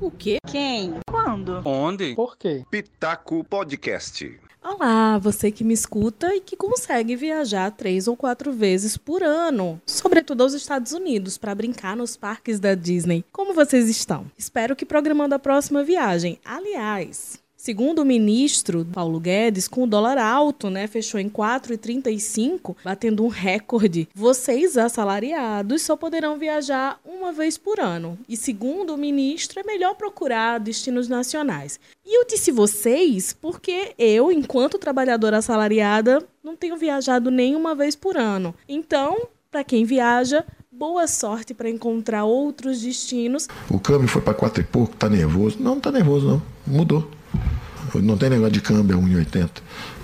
O quê? Quem? Quando? Onde? Por quê? Pitaco Podcast. Olá, você que me escuta e que consegue viajar três ou quatro vezes por ano, sobretudo aos Estados Unidos, para brincar nos parques da Disney. Como vocês estão? Espero que programando a próxima viagem. Aliás, Segundo o ministro Paulo Guedes, com o dólar alto, né, fechou em 4,35, batendo um recorde. Vocês assalariados só poderão viajar uma vez por ano. E segundo o ministro, é melhor procurar destinos nacionais. E eu disse vocês porque eu, enquanto trabalhadora assalariada, não tenho viajado nenhuma vez por ano. Então, para quem viaja, boa sorte para encontrar outros destinos. O câmbio foi para quatro e pouco, tá nervoso. Não, não tá nervoso não, mudou. Não tem negócio de câmbio a 1,80.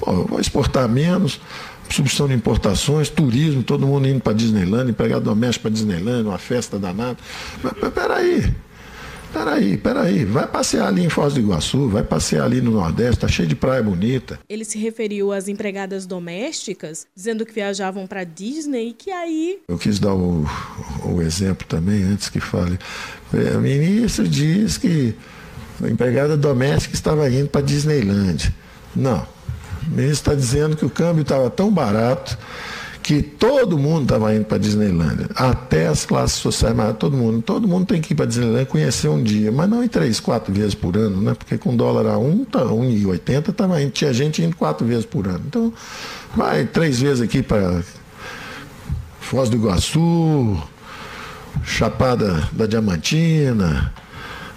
Pô, vou exportar menos, substituição de importações, turismo, todo mundo indo para Disneyland, empregado doméstico para Disneyland, uma festa danada. Mas, peraí, peraí, peraí. Vai passear ali em Foz do Iguaçu, vai passear ali no Nordeste, tá cheio de praia bonita. Ele se referiu às empregadas domésticas, dizendo que viajavam para Disney e que aí. Eu quis dar o, o exemplo também, antes que fale. O ministro diz que a empregada doméstica estava indo para Disneyland. Não. O ministro está dizendo que o câmbio estava tão barato que todo mundo estava indo para Disneyland, até as classes sociais, mas todo mundo, todo mundo tem que ir para Disneyland conhecer um dia, mas não em três, quatro vezes por ano, né? Porque com dólar a um, tá, 1,80 tava indo, tinha gente indo quatro vezes por ano. Então, vai três vezes aqui para Foz do Iguaçu, Chapada da Diamantina,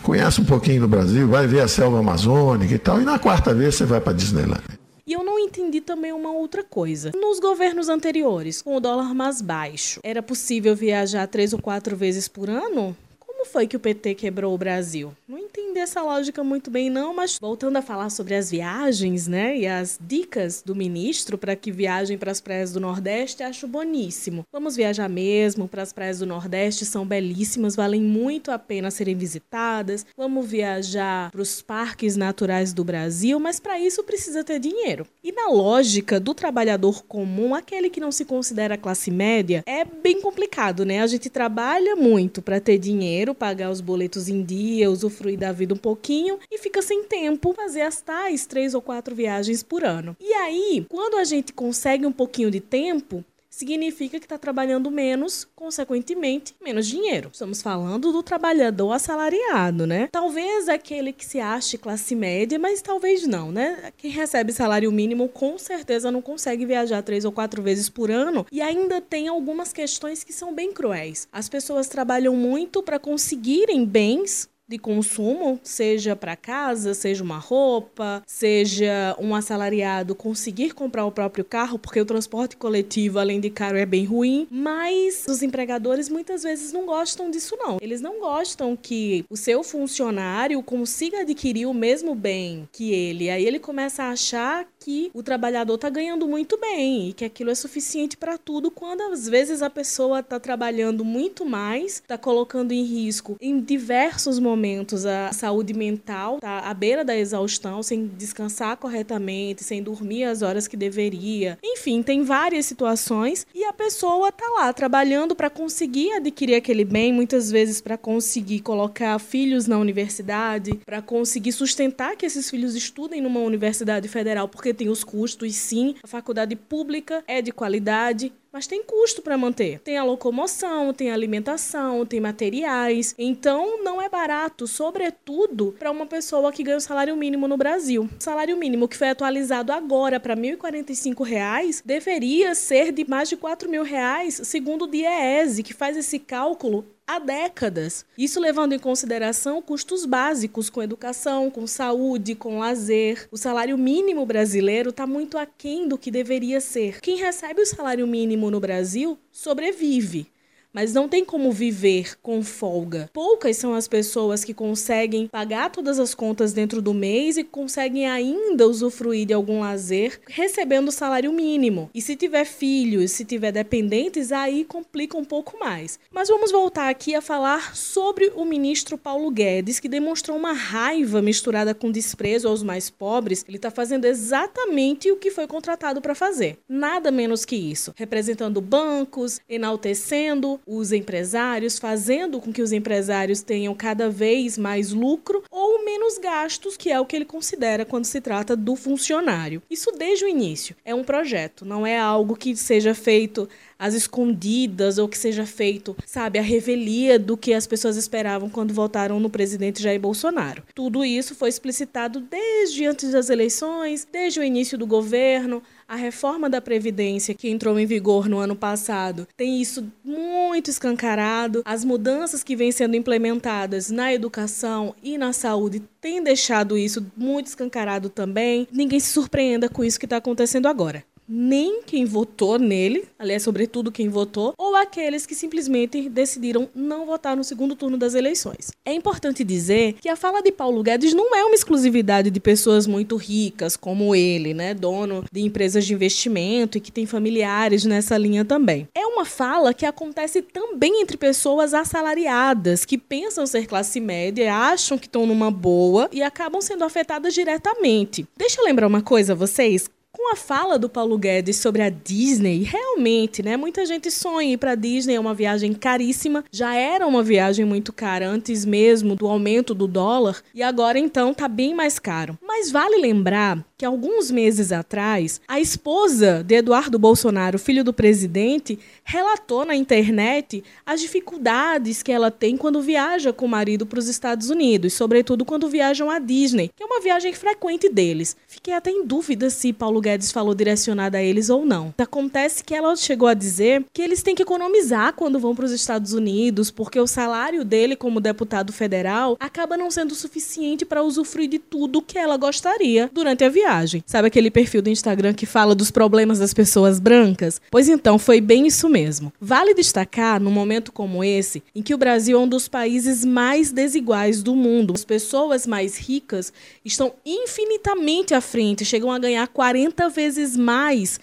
conhece um pouquinho do Brasil, vai ver a selva amazônica e tal, e na quarta vez você vai para Disneyland. E eu não entendi também uma outra coisa. Nos governos anteriores, com o dólar mais baixo, era possível viajar três ou quatro vezes por ano? Como foi que o PT quebrou o Brasil? Não entendi essa lógica muito bem, não, mas voltando a falar sobre as viagens, né, e as dicas do ministro para que viajem para as praias do Nordeste, acho boníssimo. Vamos viajar mesmo para as praias do Nordeste, são belíssimas, valem muito a pena serem visitadas. Vamos viajar para os parques naturais do Brasil, mas para isso precisa ter dinheiro. E na lógica do trabalhador comum, aquele que não se considera classe média, é bem complicado, né? A gente trabalha muito para ter dinheiro, pagar os boletos em dia, usufruir da vida um pouquinho e fica sem tempo fazer as tais três ou quatro viagens por ano. E aí, quando a gente consegue um pouquinho de tempo, significa que está trabalhando menos, consequentemente, menos dinheiro. Estamos falando do trabalhador assalariado, né? Talvez aquele que se ache classe média, mas talvez não, né? Quem recebe salário mínimo com certeza não consegue viajar três ou quatro vezes por ano e ainda tem algumas questões que são bem cruéis. As pessoas trabalham muito para conseguirem bens de consumo, seja para casa, seja uma roupa, seja um assalariado conseguir comprar o próprio carro, porque o transporte coletivo, além de caro, é bem ruim, mas os empregadores muitas vezes não gostam disso não. Eles não gostam que o seu funcionário consiga adquirir o mesmo bem que ele. Aí ele começa a achar que o trabalhador está ganhando muito bem e que aquilo é suficiente para tudo, quando às vezes a pessoa está trabalhando muito mais, está colocando em risco em diversos momentos momentos a saúde mental tá à beira da exaustão, sem descansar corretamente, sem dormir as horas que deveria. Enfim, tem várias situações e a pessoa tá lá trabalhando para conseguir adquirir aquele bem, muitas vezes para conseguir colocar filhos na universidade, para conseguir sustentar que esses filhos estudem numa universidade federal, porque tem os custos, sim. A faculdade pública é de qualidade, mas tem custo para manter. Tem a locomoção, tem a alimentação, tem materiais. Então não é barato, sobretudo para uma pessoa que ganha o salário mínimo no Brasil. O salário mínimo que foi atualizado agora para R$ 1.045 deveria ser de mais de 4 mil reais, segundo o DIEESE, que faz esse cálculo há décadas. Isso levando em consideração custos básicos com educação, com saúde, com lazer. O salário mínimo brasileiro está muito aquém do que deveria ser. Quem recebe o salário mínimo no Brasil sobrevive mas não tem como viver com folga. Poucas são as pessoas que conseguem pagar todas as contas dentro do mês e conseguem ainda usufruir de algum lazer recebendo o salário mínimo. E se tiver filhos, se tiver dependentes, aí complica um pouco mais. Mas vamos voltar aqui a falar sobre o ministro Paulo Guedes, que demonstrou uma raiva misturada com desprezo aos mais pobres. Ele está fazendo exatamente o que foi contratado para fazer. Nada menos que isso. Representando bancos, enaltecendo os empresários, fazendo com que os empresários tenham cada vez mais lucro ou menos gastos, que é o que ele considera quando se trata do funcionário. Isso desde o início. É um projeto, não é algo que seja feito às escondidas ou que seja feito, sabe, a revelia do que as pessoas esperavam quando votaram no presidente Jair Bolsonaro. Tudo isso foi explicitado desde antes das eleições, desde o início do governo. A reforma da Previdência, que entrou em vigor no ano passado, tem isso muito escancarado. As mudanças que vêm sendo implementadas na educação e na saúde têm deixado isso muito escancarado também. Ninguém se surpreenda com isso que está acontecendo agora nem quem votou nele, aliás, sobretudo quem votou, ou aqueles que simplesmente decidiram não votar no segundo turno das eleições. É importante dizer que a fala de Paulo Guedes não é uma exclusividade de pessoas muito ricas como ele, né, dono de empresas de investimento e que tem familiares nessa linha também. É uma fala que acontece também entre pessoas assalariadas que pensam ser classe média, acham que estão numa boa e acabam sendo afetadas diretamente. Deixa eu lembrar uma coisa a vocês com a fala do Paulo Guedes sobre a Disney, realmente, né? Muita gente sonha ir para Disney, é uma viagem caríssima. Já era uma viagem muito cara antes mesmo do aumento do dólar e agora então tá bem mais caro. Mas vale lembrar que alguns meses atrás, a esposa de Eduardo Bolsonaro, filho do presidente, relatou na internet as dificuldades que ela tem quando viaja com o marido para os Estados Unidos, sobretudo quando viajam à Disney, que é uma viagem frequente deles. Fiquei até em dúvida se Paulo Guedes falou direcionada a eles ou não. Acontece que ela chegou a dizer que eles têm que economizar quando vão para os Estados Unidos, porque o salário dele como deputado federal acaba não sendo suficiente para usufruir de tudo que ela gostaria durante a viagem Sabe aquele perfil do Instagram que fala dos problemas das pessoas brancas? Pois então, foi bem isso mesmo. Vale destacar, num momento como esse, em que o Brasil é um dos países mais desiguais do mundo. As pessoas mais ricas estão infinitamente à frente, chegam a ganhar 40 vezes mais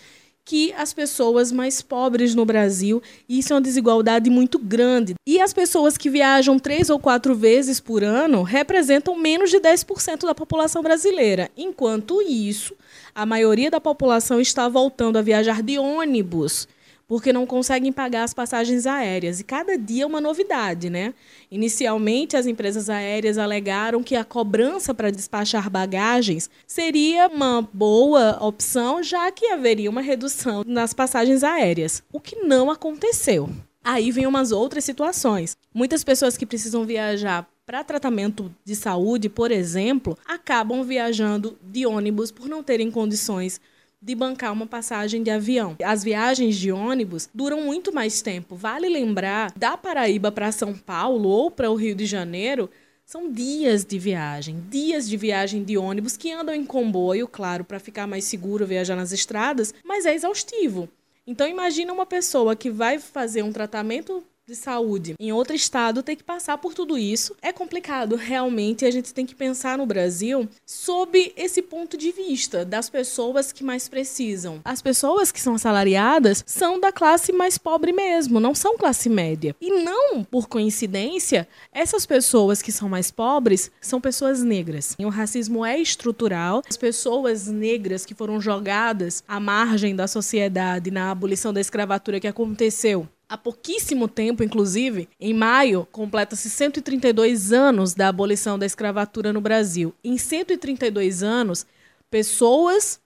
que as pessoas mais pobres no Brasil. Isso é uma desigualdade muito grande. E as pessoas que viajam três ou quatro vezes por ano representam menos de 10% da população brasileira. Enquanto isso, a maioria da população está voltando a viajar de ônibus porque não conseguem pagar as passagens aéreas. E cada dia é uma novidade, né? Inicialmente, as empresas aéreas alegaram que a cobrança para despachar bagagens seria uma boa opção, já que haveria uma redução nas passagens aéreas, o que não aconteceu. Aí vem umas outras situações. Muitas pessoas que precisam viajar para tratamento de saúde, por exemplo, acabam viajando de ônibus por não terem condições de bancar uma passagem de avião. As viagens de ônibus duram muito mais tempo. Vale lembrar, da Paraíba para São Paulo ou para o Rio de Janeiro, são dias de viagem, dias de viagem de ônibus que andam em comboio, claro, para ficar mais seguro viajar nas estradas, mas é exaustivo. Então imagina uma pessoa que vai fazer um tratamento de saúde em outro estado ter que passar por tudo isso. É complicado, realmente. A gente tem que pensar no Brasil sob esse ponto de vista das pessoas que mais precisam. As pessoas que são assalariadas são da classe mais pobre mesmo, não são classe média. E não, por coincidência, essas pessoas que são mais pobres são pessoas negras. E o racismo é estrutural. As pessoas negras que foram jogadas à margem da sociedade na abolição da escravatura que aconteceu Há pouquíssimo tempo, inclusive, em maio, completa-se 132 anos da abolição da escravatura no Brasil. Em 132 anos, pessoas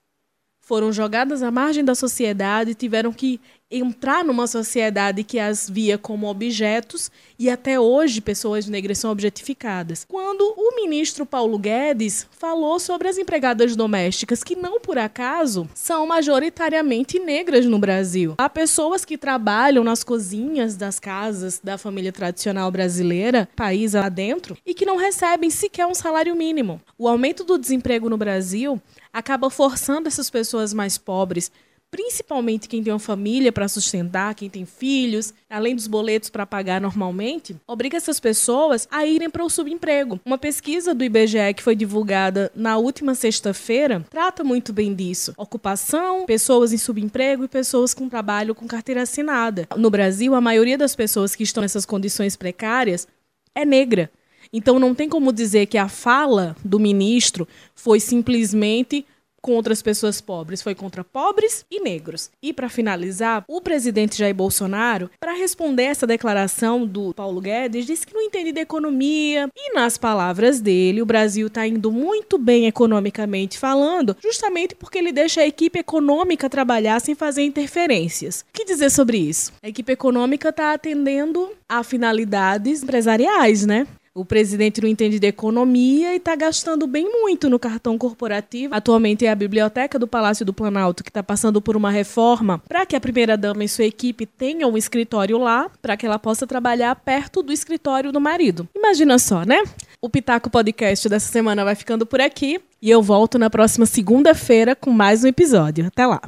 foram jogadas à margem da sociedade, tiveram que entrar numa sociedade que as via como objetos e até hoje pessoas negras são objetificadas. Quando o ministro Paulo Guedes falou sobre as empregadas domésticas, que não por acaso são majoritariamente negras no Brasil. Há pessoas que trabalham nas cozinhas das casas da família tradicional brasileira, país adentro, e que não recebem sequer um salário mínimo. O aumento do desemprego no Brasil acaba forçando essas pessoas mais pobres principalmente quem tem uma família para sustentar, quem tem filhos, além dos boletos para pagar normalmente, obriga essas pessoas a irem para o subemprego. Uma pesquisa do IBGE que foi divulgada na última sexta-feira trata muito bem disso. Ocupação, pessoas em subemprego e pessoas com trabalho com carteira assinada. No Brasil, a maioria das pessoas que estão nessas condições precárias é negra. Então não tem como dizer que a fala do ministro foi simplesmente contra as pessoas pobres, foi contra pobres e negros. E para finalizar, o presidente Jair Bolsonaro, para responder essa declaração do Paulo Guedes, disse que não entende de economia e nas palavras dele, o Brasil está indo muito bem economicamente falando, justamente porque ele deixa a equipe econômica trabalhar sem fazer interferências. O que dizer sobre isso? A equipe econômica está atendendo a finalidades empresariais, né? O presidente não entende de economia e está gastando bem muito no cartão corporativo. Atualmente é a biblioteca do Palácio do Planalto que está passando por uma reforma para que a primeira-dama e sua equipe tenham um escritório lá, para que ela possa trabalhar perto do escritório do marido. Imagina só, né? O Pitaco Podcast dessa semana vai ficando por aqui e eu volto na próxima segunda-feira com mais um episódio. Até lá!